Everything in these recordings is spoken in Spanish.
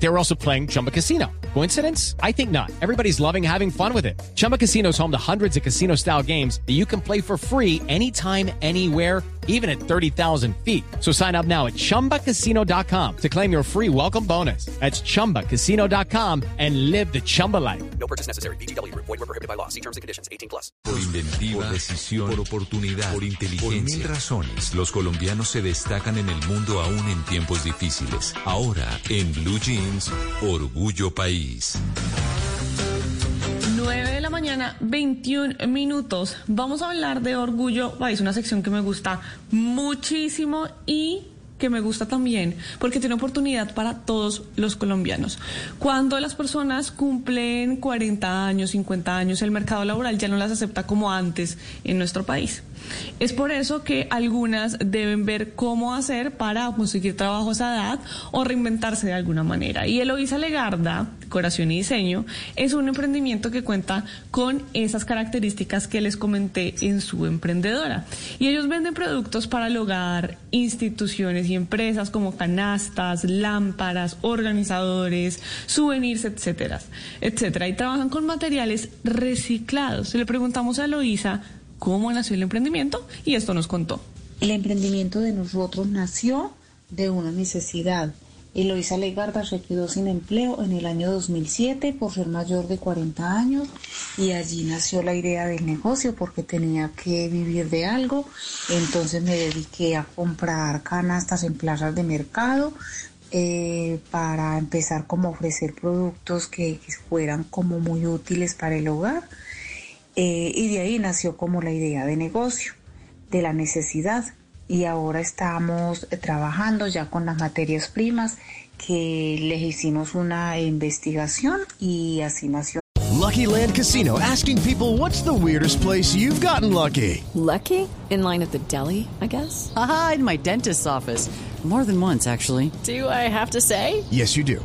They were also playing Chumba Casino. Coincidence? I think not. Everybody's loving having fun with it. Chumba Casino is home to hundreds of casino style games that you can play for free anytime, anywhere, even at 30,000 feet. So sign up now at chumbacasino.com to claim your free welcome bonus. That's chumbacasino.com and live the Chumba life. No purchase necessary. BGW. Void were prohibited by law. See terms and conditions. 18 plus. Por inventiva, por decisión, por oportunidad, por inteligencia. Por mil razones, los colombianos se destacan en el mundo aún en tiempos difíciles. Ahora, en Blue Jeans, Orgullo País. 9 de la mañana, 21 minutos. Vamos a hablar de Orgullo País, una sección que me gusta muchísimo y que me gusta también porque tiene oportunidad para todos los colombianos. Cuando las personas cumplen 40 años, 50 años, el mercado laboral ya no las acepta como antes en nuestro país. Es por eso que algunas deben ver cómo hacer para conseguir trabajo a edad o reinventarse de alguna manera. Y Eloisa Legarda, Decoración y Diseño, es un emprendimiento que cuenta con esas características que les comenté en su emprendedora. Y ellos venden productos para el hogar, instituciones y empresas como canastas, lámparas, organizadores, souvenirs, etcétera, etcétera. Y trabajan con materiales reciclados. Le preguntamos a Eloisa cómo nació el emprendimiento y esto nos contó. El emprendimiento de nosotros nació de una necesidad. Eloisa Legarda se quedó sin empleo en el año 2007 por ser mayor de 40 años y allí nació la idea del negocio porque tenía que vivir de algo. Entonces me dediqué a comprar canastas en plazas de mercado eh, para empezar como a ofrecer productos que, que fueran como muy útiles para el hogar. Eh, y de ahí nació como la idea de negocio, de la necesidad. Y ahora estamos trabajando ya con las materias primas que les hicimos una investigación y así nació. Lucky Land Casino asking people what's the weirdest place you've gotten lucky. Lucky? In line at the deli, I guess? Aha, in my dentist's office. More than once, actually. Do I have to say? Yes, you do.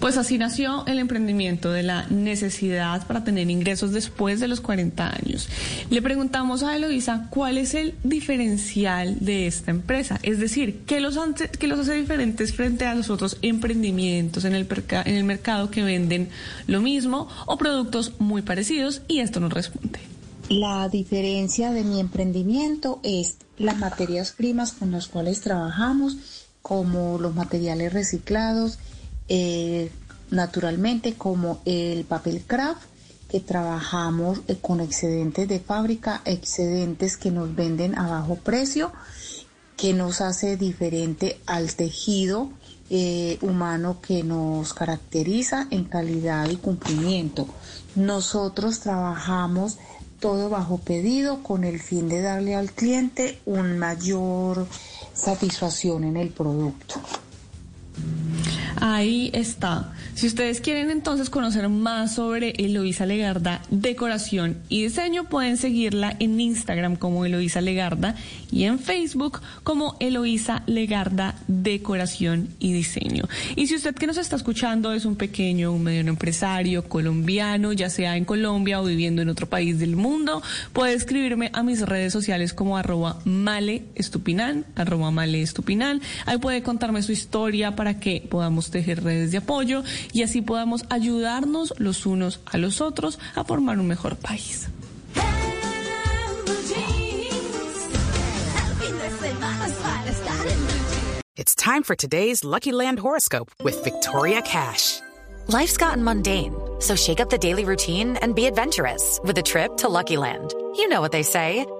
Pues así nació el emprendimiento de la necesidad para tener ingresos después de los 40 años. Le preguntamos a Eloisa cuál es el diferencial de esta empresa, es decir, ¿qué los, hace, diferentes frente a los otros emprendimientos en el, en el mercado que venden lo mismo o productos muy parecidos y esto nos responde. La diferencia de mi emprendimiento es las materias primas con las cuales trabajamos, como los materiales reciclados, eh, naturalmente como el papel craft que trabajamos eh, con excedentes de fábrica, excedentes que nos venden a bajo precio, que nos hace diferente al tejido eh, humano que nos caracteriza en calidad y cumplimiento. Nosotros trabajamos todo bajo pedido con el fin de darle al cliente un mayor satisfacción en el producto. Ahí está. Si ustedes quieren entonces conocer más sobre Eloisa Legarda, decoración y diseño, pueden seguirla en Instagram como Eloisa Legarda y en Facebook como Eloisa Legarda, decoración y diseño. Y si usted que nos está escuchando es un pequeño, un mediano empresario colombiano, ya sea en Colombia o viviendo en otro país del mundo, puede escribirme a mis redes sociales como arroba male estupinal, arroba male estupinal. Ahí puede contarme su historia para que podamos tejer redes de apoyo y así podamos ayudarnos los unos a los otros a formar un mejor país. It's time for today's Lucky Land horoscope with Victoria Cash. Life's gotten mundane, so shake up the daily routine and be adventurous with a trip to Lucky Land. You know what they say.